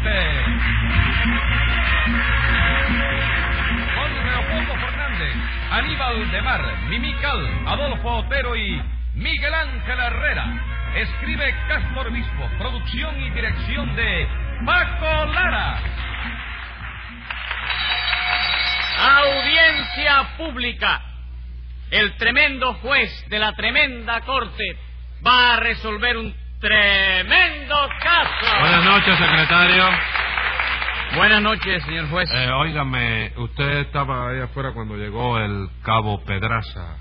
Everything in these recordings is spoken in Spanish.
Con Leopoldo Fernández, Aníbal de Mar, Mimical, Adolfo Otero y Miguel Ángel Herrera. Escribe Castro Obispo, producción y dirección de Paco Lara. Audiencia pública. El tremendo juez de la tremenda corte va a resolver un tremendo caso. Buenas noches, secretario. Buenas noches, señor juez. Eh, óigame, usted estaba ahí afuera cuando llegó el cabo Pedraza,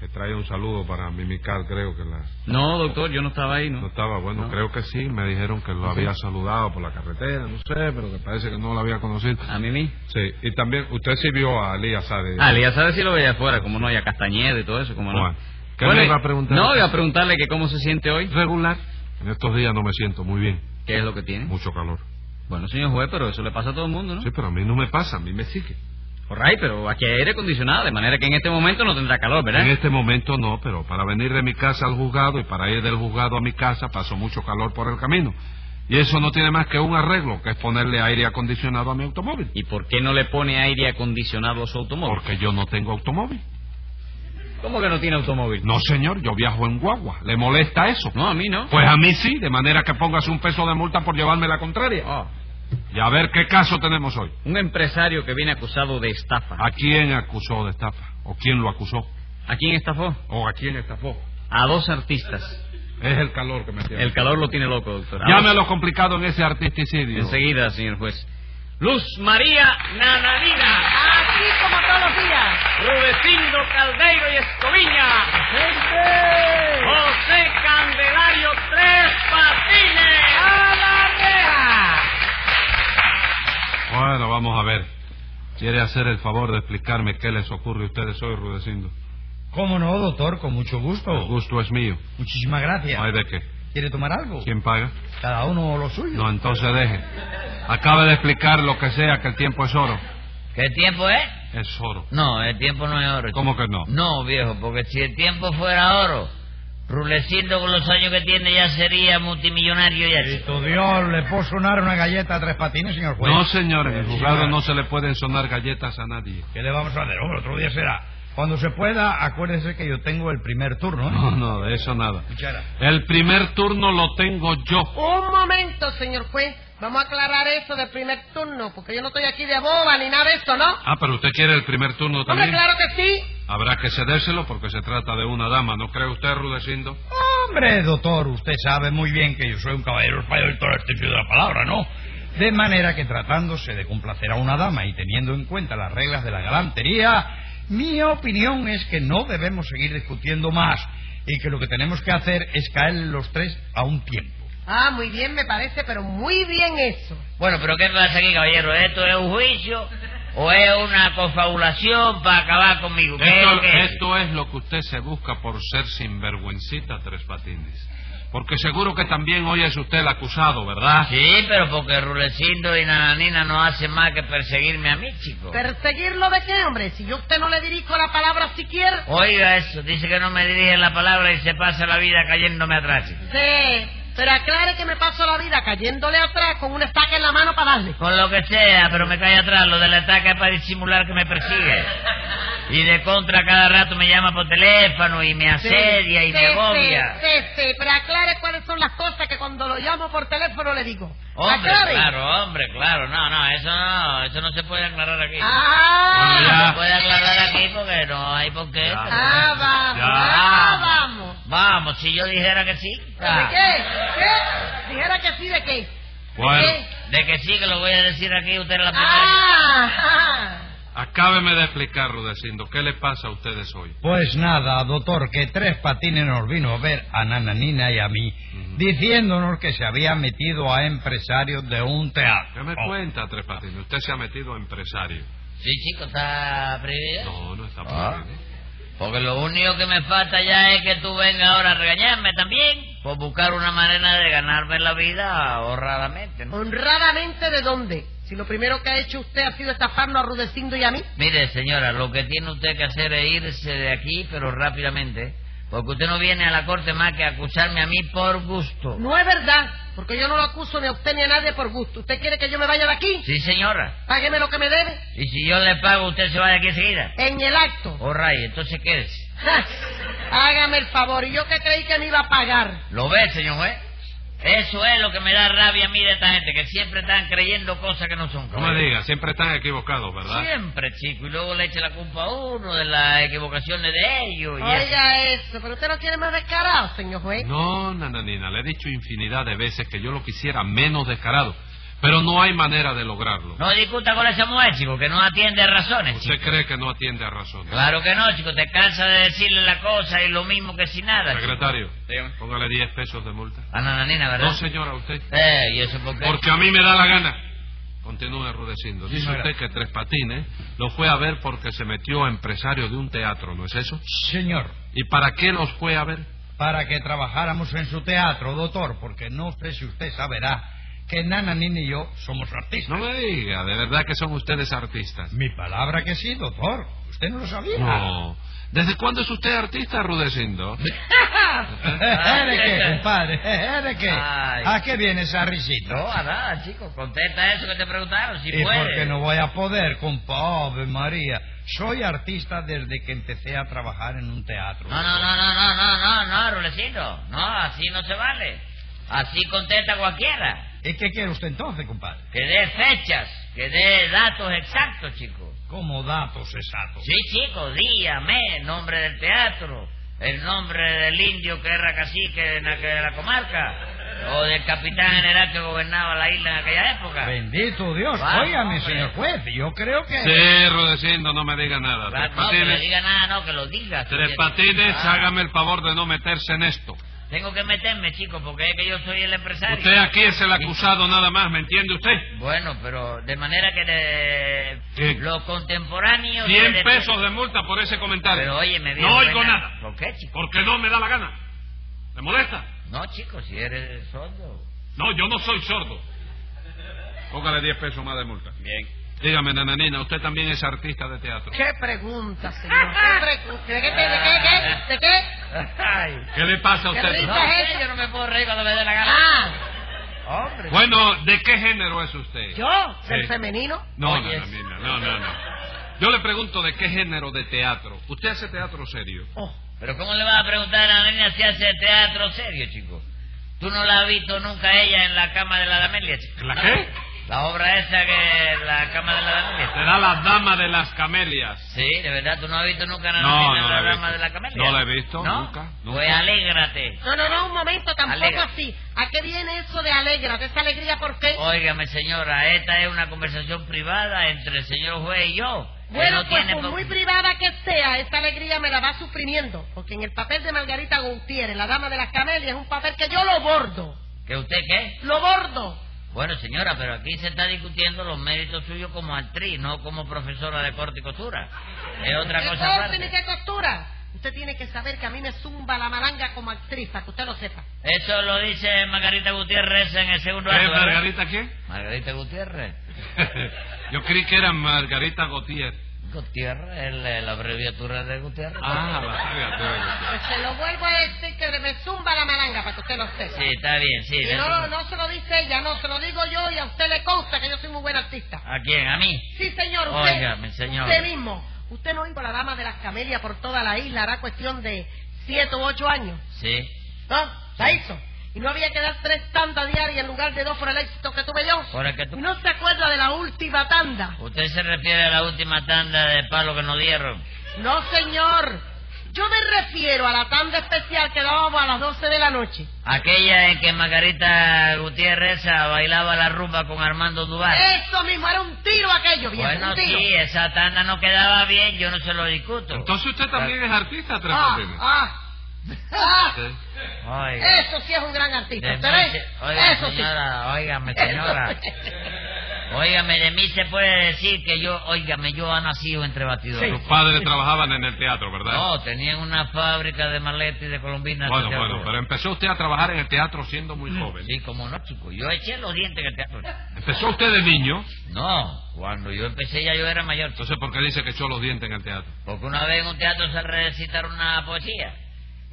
que trae un saludo para Mimical, creo que la... No, doctor, yo no estaba ahí, No ¿no? estaba, bueno, No. creo que sí, me dijeron que lo había saludado por la carretera, no sé, pero que parece que no lo había conocido. A mí mí. Sí, y también, usted sí vio a Elías Sade. Ah, ya sabe si lo veía afuera, como no, y a Castañeda y todo eso, como no. ¿Qué Bueno, me iba a preguntar? No, iba a preguntarle que cómo se siente hoy. Regular. En estos días no me siento muy bien, ¿Qué es lo que tiene? mucho calor. Bueno, señor juez, pero eso le pasa a todo el mundo, ¿no? Sí, pero a mí no me pasa, a mí me sigue. Alright, pero aquí hay aire acondicionado, de manera que en este momento no tendrá calor, ¿verdad? En este momento no, pero para venir de mi casa al juzgado y para ir del juzgado a mi casa paso mucho calor por el camino. Y eso no tiene más que un arreglo, que es ponerle aire acondicionado a mi automóvil. ¿Y por qué no le pone aire acondicionado a su automóvil? Porque yo no tengo automóvil. ¿Cómo que no tiene automóvil? No, señor, yo viajo en guagua. ¿Le molesta eso? No, a mí no. Pues a mí sí, de manera que póngase un peso de multa por llevarme la contraria. Oh, Y a ver qué caso tenemos hoy. un empresario que viene acusado de estafa. ¿A quién acusó de estafa? ¿O quién lo acusó? ¿A quién estafó? ¿O a quién estafó? A dos artistas. Es el calor que me tiene. El calor lo tiene loco, doctor. Llame a lo complicado en ese artisticidio. Enseguida, señor juez. Luz María Nananina. Como todos los días. Rudecindo Caldeiro y Escoviña. José Candelario Tres Patines. ¡A la reja! Bueno, vamos a ver. ¿Quiere hacer el favor de explicarme qué les ocurre a ustedes hoy, Rudecindo? ¿Cómo no, doctor? Con mucho gusto. El gusto es mío. Muchísimas gracias. ¿No hay de qué? ¿Quiere tomar algo? ¿Quién paga? Cada uno lo suyo. No, entonces deje. Acabe de explicar lo que sea, que el tiempo es oro. ¿Qué tiempo es? Es oro. No, el tiempo no es oro. chico. ¿Cómo que no? No, viejo, porque si el tiempo fuera oro, Rulecindo con los años que tiene ya sería multimillonario ya. chico. Cristo Dios, ¿le puedo sonar una galleta a tres patines, señor juez? No, señor, en el juzgado no se le pueden sonar galletas a nadie. ¿Qué le vamos a hacer? Hombre, otro día será. Cuando se pueda, acuérdese que yo tengo el primer turno, ¿eh? No, no, de eso nada. Cuchara. El primer turno lo tengo yo. Un momento, señor juez. Vamos a aclarar eso del primer turno, porque yo no estoy aquí de boba ni nada de eso, ¿no? Ah, pero usted quiere el primer turno Hombre, también. claro que sí. Habrá que cedérselo porque se trata de una dama, ¿no cree usted, Rudecindo? Hombre, doctor, usted sabe muy bien que yo soy un caballero español en todo el sentido de la palabra, ¿no? De manera que tratándose de complacer a una dama y teniendo en cuenta las reglas de la galantería, mi opinión es que no debemos seguir discutiendo más y que lo que tenemos que hacer es caer los tres a un tiempo. Ah, muy bien, me parece, pero muy bien eso. Bueno, pero ¿qué pasa aquí, caballero? ¿Esto es un juicio o es una confabulación para acabar conmigo? ¿Qué es Esto, lo que es? esto es lo que usted se busca por ser sinvergüencita, Tres Patines. Porque seguro que también hoy es usted el acusado, ¿verdad? Sí, pero porque Rulecindo y Nananina no hacen más que perseguirme a mí, chico. ¿Perseguirlo de qué, hombre? Si yo a usted no le dirijo la palabra siquiera. Oiga eso, dice que no me dirige la palabra y se pasa la vida cayéndome atrás. Sí, pero aclare que me paso la vida cayéndole atrás con una estaca en la mano para darle. Con lo que sea, pero me cae atrás. Lo del ataque es para disimular que me persigue. Y de contra cada rato me llama por teléfono y me asedia y Sí, me sí, agobia. Sí, sí, pero aclare cuáles son las cosas que cuando lo llamo por teléfono le digo. Hombre, aclare. claro, hombre, claro. No, no, eso no, eso no se puede aclarar aquí. Ah, No se puede aclarar aquí porque no hay por qué. Ah, vamos, Ya. ah, vamos. Vamos, si yo dijera que sí. ¿De qué? ¿Qué? Dijera que sí, ¿de qué? Bueno, ¿De qué? De que sí, que lo voy a decir aquí, usted es la primera. Ah, ah. acábeme de explicar, Rudecindo, ¿qué le pasa a ustedes hoy? Pues nada, doctor, que Tres Patines nos vino a ver a Nananina y a mí, diciéndonos que se había metido a empresarios de un teatro. ¿Qué me Oh. cuenta, Tres Patines? Usted se ha metido a empresario. Sí, chico, está prohibido. No, no está Ah. prohibido. Porque lo único que me falta ya es que tú vengas ahora a regañarme también por buscar una manera de ganarme la vida honradamente. ¿no? ¿Honradamente de dónde? Si lo primero que ha hecho usted ha sido estafarnos a Rudecindo y a mí. Mire, señora, lo que tiene usted que hacer es irse de aquí, pero rápidamente, Porque usted no viene a la corte más que a acusarme a mí por gusto. No es verdad, porque yo no lo acuso ni a usted ni a nadie por gusto. ¿Usted quiere que yo me vaya de aquí? Sí, señora. Págueme lo que me debe. Y si yo le pago, usted se va de aquí enseguida. En el acto. Oh, ray, entonces quédese. Hágame el favor. Y yo que creí que me iba a pagar. ¿Lo ve, señor juez? Eso es lo que me da rabia a mí de esta gente, que siempre están creyendo cosas que no son. No me diga, siempre están equivocados, ¿verdad? Siempre, chico, y luego le echa la culpa a uno de las equivocaciones de ellos. y. Oiga eso, pero usted no quiere más descarado, señor juez. No, nananina, le he dicho infinidad de veces que yo lo quisiera menos descarado, pero no hay manera de lograrlo. No discuta con esa mujer, chico, que no atiende razones, ¿Usted chico. cree que no atiende a razones? Claro que no, chico, te cansa de decirle la cosa y lo mismo que si nada. Secretario, póngale 10 pesos de multa. A Nananina, ¿verdad? No, señora, usted. Eh, ¿y eso por qué? Porque a mí me da la gana. Continúe rudeciendo. Sí, Dice señora. usted que Tres Patines lo fue a ver porque se metió empresario de un teatro, ¿no es eso? Señor, ¿Y para qué los fue a ver? para que trabajáramos en su teatro, doctor, porque no sé si usted saberá que Nana, Nina y yo somos artistas. No me diga, de verdad que son ustedes artistas. Mi palabra que sí, doctor. ¿Usted no lo sabía? No. ¿Desde cuándo es usted artista, Rudecindo? ¿Eh, ¿De qué, compadre? ¿Eh, ¿De qué? Ay. ¿A qué viene esa risita? No, a nada, chico. Contesta eso que te preguntaron, si ¿Y puedes. por qué no voy a poder, compadre María? Soy artista desde que empecé a trabajar en un teatro. No, no, no, no, no, no, no, no, Rulecito. No, así no se vale. Así contesta cualquiera. ¿Y qué quiere usted entonces, compadre? Que dé fechas, que dé datos exactos, chico. Como datos exactos. Sí, chico, día, mes, nombre del teatro, el nombre del indio que era cacique en aquella- la comarca, o del capitán general que gobernaba la isla en aquella época. Bendito Dios. Óigame, señor juez, yo creo que... Sí, Rudecindo, no me diga nada. Claro, Tres no, que Patines, diga nada, no, que lo diga. Tres Patines, ah, hágame el favor de no meterse en esto. Tengo que meterme, chico, porque es que yo soy el empresario. Usted aquí es el acusado nada más, ¿me entiende usted? Bueno, pero de manera que de... ¿Qué? los contemporáneos... 100 de- pesos de multa por ese comentario. Pero oye, me No oigo nada. ¿Por qué, chico? Porque no me da la gana. ¿Me molesta? No, chico, si eres sordo. No, yo no soy sordo. Póngale 10 pesos más de multa. Bien. Dígame, nananina, usted también es artista de teatro. ¿Qué pregunta, señor? ¿Qué pregunta? ¿De qué? ¿De qué? ¿De qué? ¿De qué? Ay. ¿Qué le pasa a ¿Qué usted? No, es yo no me puedo reír cuando me dé la gana. Ah, Hombre. Bueno, ¿de qué género es usted? ¿yo? ¿Del Sí. femenino? No, Oye, nananina, no, no, no. Yo le pregunto de qué género de teatro. ¿Usted hace teatro serio? Oh, Pero ¿cómo le vas a preguntar a la niña si hace teatro serio, chico? ¿Tú no la has visto nunca ella en la cama de la Damelia, chico? ¿La qué? La obra esa que la cama de la Damelia. Será la dama de las camelias. Sí, de verdad, ¿tú no has visto nunca a la No, no en la dama visto. de la camelia? No la he visto, ¿No? nunca, nunca. Pues alégrate. No, no, no, un momento, tampoco Alegra. así. ¿A qué viene eso de alegra? ¿De esa alegría por qué? Óigame, señora, esta es una conversación privada entre el señor juez y yo. Bueno, no pues por muy privada que sea, esta alegría me la va sufrimiento. Porque en el papel de Margarita Gutiérrez, la dama de las camelias, es un papel que yo lo bordo. ¿Que usted qué? Lo bordo. Bueno, señora, pero aquí se está discutiendo los méritos suyos como actriz, no como profesora de corte y costura. Es otra ¿Qué cosa corte ni qué costura? Usted tiene que saber que a mí me zumba la malanga como actriz, para que usted lo sepa. Eso lo dice Margarita Gutiérrez en el segundo ¿Qué, acto. ¿verdad? Margarita qué? Margarita Gutiérrez. Yo creí que era Margarita Gautier. Gutiérrez, el- la abreviatura de Gutiérrez. Ah, la abreviatura. Pues se lo vuelvo a decir que me zumba la malanga, para que usted lo sepa. Sí, está bien, sí. Y de no, no se lo dice ella, no, se lo digo yo y a usted le consta que yo soy muy buen artista. ¿A quién? ¿A mí? Sí, señor, usted. Óigame, señor. Usted mismo. Usted no iba a la dama de las camelias por toda la isla, hará cuestión de siete u ocho años. Sí. ¿No? La hizo. Y no había que dar tres tandas diarias en lugar de dos por el éxito que tuve yo. Por el que tú... Y no se acuerda de la última tanda. Usted se refiere a la última tanda de palo que nos dieron. No, señor. Yo me refiero a la tanda especial que dábamos a las doce de la noche. Aquella en que Margarita Gutiérrez bailaba la rumba con Armando Duval. Eso mismo, era un tiro aquello, viejo, bueno, un tiro. sí, esa tanda no quedaba bien, yo no se lo discuto. Entonces usted también es artista, Tres Ah, ah, ah. Sí. Oiga. Eso sí es un gran artista, De Oiga, Eso sí. señora, óigame, señora. Óigame, de mí se puede decir que yo, óigame, yo ha nacido entre batidores. Sus padres trabajaban en el teatro, ¿verdad? No, tenían una fábrica de maletas y de colombinas. Bueno, bueno, teatro. pero empezó usted a trabajar en el teatro siendo muy joven. Sí, como no, chico. Yo eché los dientes en el teatro. Empezó usted de niño, No, cuando yo empecé ya yo era mayor. chico. entonces ¿por qué dice que echó los dientes en el teatro? Porque una vez en un teatro se recitaron una poesía.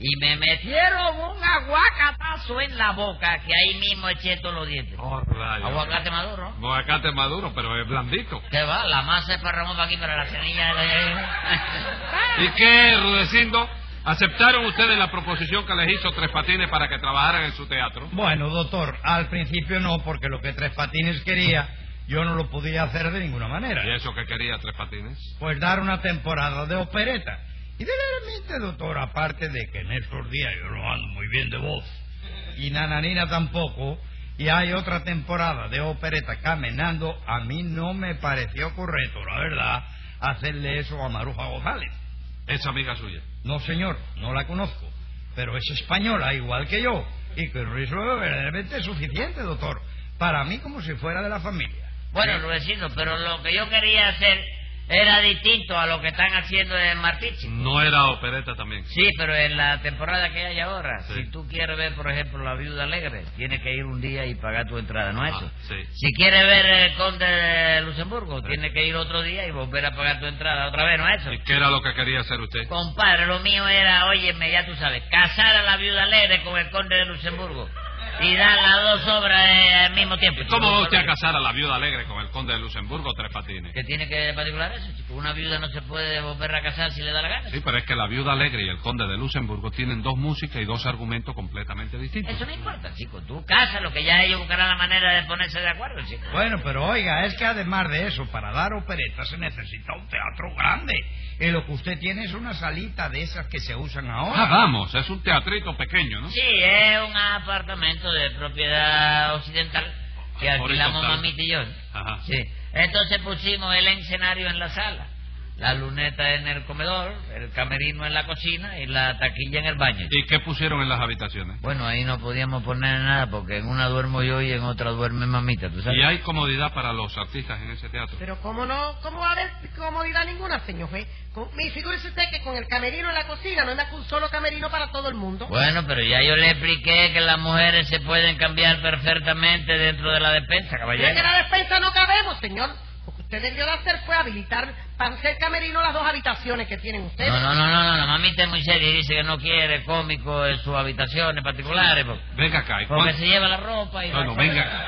Y me metieron un aguacatazo en la boca que ahí mismo eché todos los dientes. Oh, rayos. Aguacate maduro, ¿no? Aguacate maduro, pero es blandito. ¿Qué va? La masa es para Ramón para aquí, para la semilla de... ¿Y qué, Rudecindo? ¿Aceptaron ustedes la proposición que les hizo Tres Patines para que trabajaran en su teatro? Bueno, doctor, al principio no, porque lo que Tres Patines quería, yo no lo podía hacer de ninguna manera. ¿Y eso que quería Tres Patines? Pues dar una temporada de opereta. Y verdaderamente, doctor, aparte de que en estos días yo no ando muy bien de voz, y Nananina tampoco, y hay otra temporada de opereta caminando, a mí no me pareció correcto, la verdad, hacerle eso a Maruja González. Es amiga suya. No, señor, no la conozco, pero es española igual que yo, y que eso es verdaderamente suficiente, doctor, para mí como si fuera de la familia. Bueno, Luisito, pero lo que yo quería hacer era distinto a lo que están haciendo en Martí, chico. No era opereta también. Sí, pero en la temporada que hay ahora, Sí. si tú quieres ver, por ejemplo, La Viuda Alegre, tienes que ir un día y pagar tu entrada, ¿no es Ah, eso? sí. Si quieres ver El Conde de Luxemburgo, tienes que ir otro día y volver a pagar tu entrada otra vez, ¿no es eso? ¿Y qué era lo que quería hacer usted? Compadre, lo mío era, óyeme, ya tú sabes, casar a la Viuda Alegre con el Conde de Luxemburgo y dar las dos obras eh, al mismo tiempo. ¿Y ¿Cómo va usted a casar a la viuda alegre con el conde de Luxemburgo Tres Patines? ¿Qué tiene que de particular eso, chico? Una viuda no se puede volver a casar si le da la gana. Sí, pero es que la viuda alegre y el conde de Luxemburgo tienen dos músicas y dos argumentos completamente distintos. Eso no importa, chico. Tú lo que ya ellos buscarán la manera de ponerse de acuerdo, chico. Bueno, pero oiga, es que además de eso, para dar opereta se necesita un teatro grande. Y lo que usted tiene es una salita de esas que se usan ahora. Ah, vamos, es un teatrito pequeño, ¿no? Sí, es un apartamento de propiedad occidental que alquilamos mamita y yo. Ajá. Sí. Entonces pusimos el escenario en la sala, la luneta en el comedor, el camerino en la cocina y la taquilla en el baño. ¿Y qué pusieron en las habitaciones? Bueno, ahí no podíamos poner nada porque en una duermo yo y en otra duerme mamita, ¿tú sabes? ¿Y hay comodidad para los artistas en ese teatro? Pero cómo no, cómo va a haber comodidad ninguna, señor juez. Mi- figúrese usted que con el camerino en la cocina no anda con un solo camerino para todo el mundo. Bueno, pero ya yo le expliqué que las mujeres se pueden cambiar perfectamente dentro de la despensa, Es que caballero. la despensa no cabemos, señor. Usted debió de hacer fue habilitar para hacer camerino las dos habitaciones que tienen ustedes. No, no, no, no, no, no, mamita es muy seria y dice que no quiere cómico en sus habitaciones particulares porque, Venga acá. ¿y porque cuán- se lleva la ropa y... Bueno, venga acá.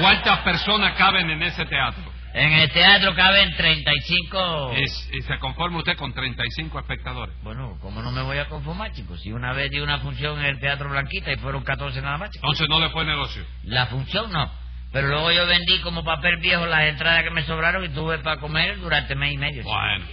¿Cuántas personas caben en ese teatro? En el teatro caben 35... Es- y se conforma usted con 35 espectadores. Bueno, ¿cómo no me voy a conformar, chicos? Si una vez di una función en el Teatro Blanquita y fueron 14 nada más, chicos. Entonces no le fue negocio. La función no. Pero luego yo vendí como papel viejo las entradas que me sobraron y tuve para comer durante mes y medio. chico. Bueno.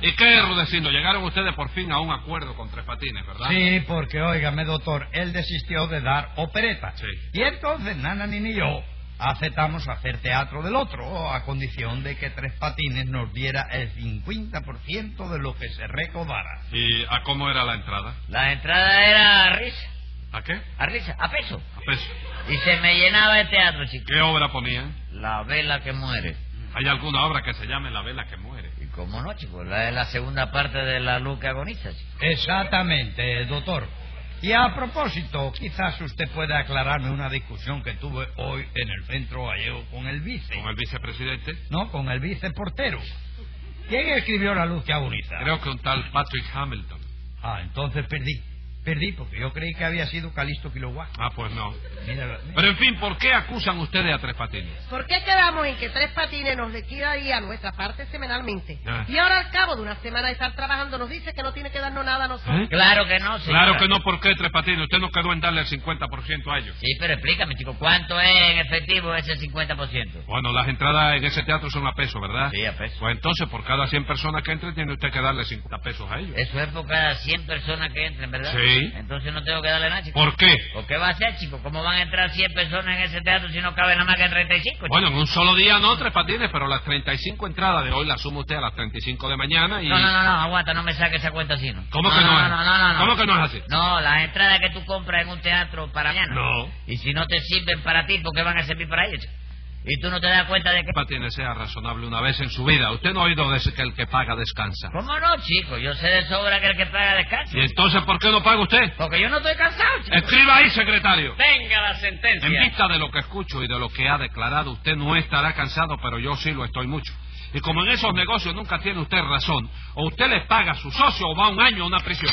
¿Y qué, Rudecindo? Llegaron ustedes por fin a un acuerdo con Tres Patines, ¿verdad? Sí, porque, óigame, doctor, él desistió de dar opereta. Sí. Y entonces Nana ni y yo aceptamos hacer teatro del otro, a condición de que Tres Patines nos diera el 50% de lo que se recaudara. ¿Y a cómo era la entrada? La entrada era a risa, ¿A qué? a risa, a peso. A peso. Y se me llenaba el teatro, chicos. ¿Qué obra ponían? La vela que muere. ¿Hay alguna obra que se llame La vela que muere? ¿Y cómo no, chicos? La es la segunda parte de la luz que agoniza. Exactamente, doctor. Y a propósito, quizás usted pueda aclararme una discusión que tuve hoy en el centro gallego con el vice. ¿Con el vicepresidente? No, con el viceportero. ¿Quién escribió La luz que agoniza? Creo que un tal Patrick Hamilton. Ah, entonces perdí. Perdí porque yo creí que había sido Calisto Kilowatt. Ah, pues no. Mira, Pero en fin, ¿por qué acusan ustedes a Tres Patines? ¿Por qué quedamos en que Tres Patines nos liquidaría nuestra parte semanalmente? Ah. Y ahora al cabo de una semana de estar trabajando nos dice que no tiene que darnos nada a nosotros. ¿Eh? Claro que no, señora. Claro que no, ¿por qué Tres Patines? Usted no quedó en darle el 50% a ellos. Sí, pero explícame, chico, ¿cuánto es en efectivo ese 50%? Bueno, las entradas en ese teatro son a peso, ¿verdad? Sí, a peso. Pues entonces, por cada 100 personas que entren, tiene usted que darle 50 pesos a ellos. Eso es por cada 100 personas que entren, ¿verdad? Sí. Entonces no tengo que darle nada, chico. ¿Por qué? ¿Por qué va a ser, chico? ¿Cómo van a entrar 100 personas en ese teatro si no cabe nada más que 35, chico? Bueno, en un solo día no, Tres Patines, pero las 35 entradas de hoy las suma usted a las 35 de mañana y... No, no, no, no, aguanta, no me saque esa cuenta así, ¿no? ¿Cómo que no es? No, no, no, no. ¿Cómo que no es así? No, las entradas que tú compras en un teatro para mañana. No. Y si no te sirven para ti, ¿por qué van a servir para ellos? chico? Y tú no te das cuenta de que... Tres Patines sea razonable una vez en su vida. Usted no ha oído decir que el que paga descansa. ¿Cómo no, chico? Yo sé de sobra que el que paga descansa. ¿Y entonces por qué no paga usted? Porque yo no estoy cansado, chico. Escriba ahí, secretario. Venga la sentencia. En vista de lo que escucho y de lo que ha declarado, usted no estará cansado, pero yo sí lo estoy mucho. Y como en esos negocios nunca tiene usted razón, o usted le paga a su socio o va un año a una prisión.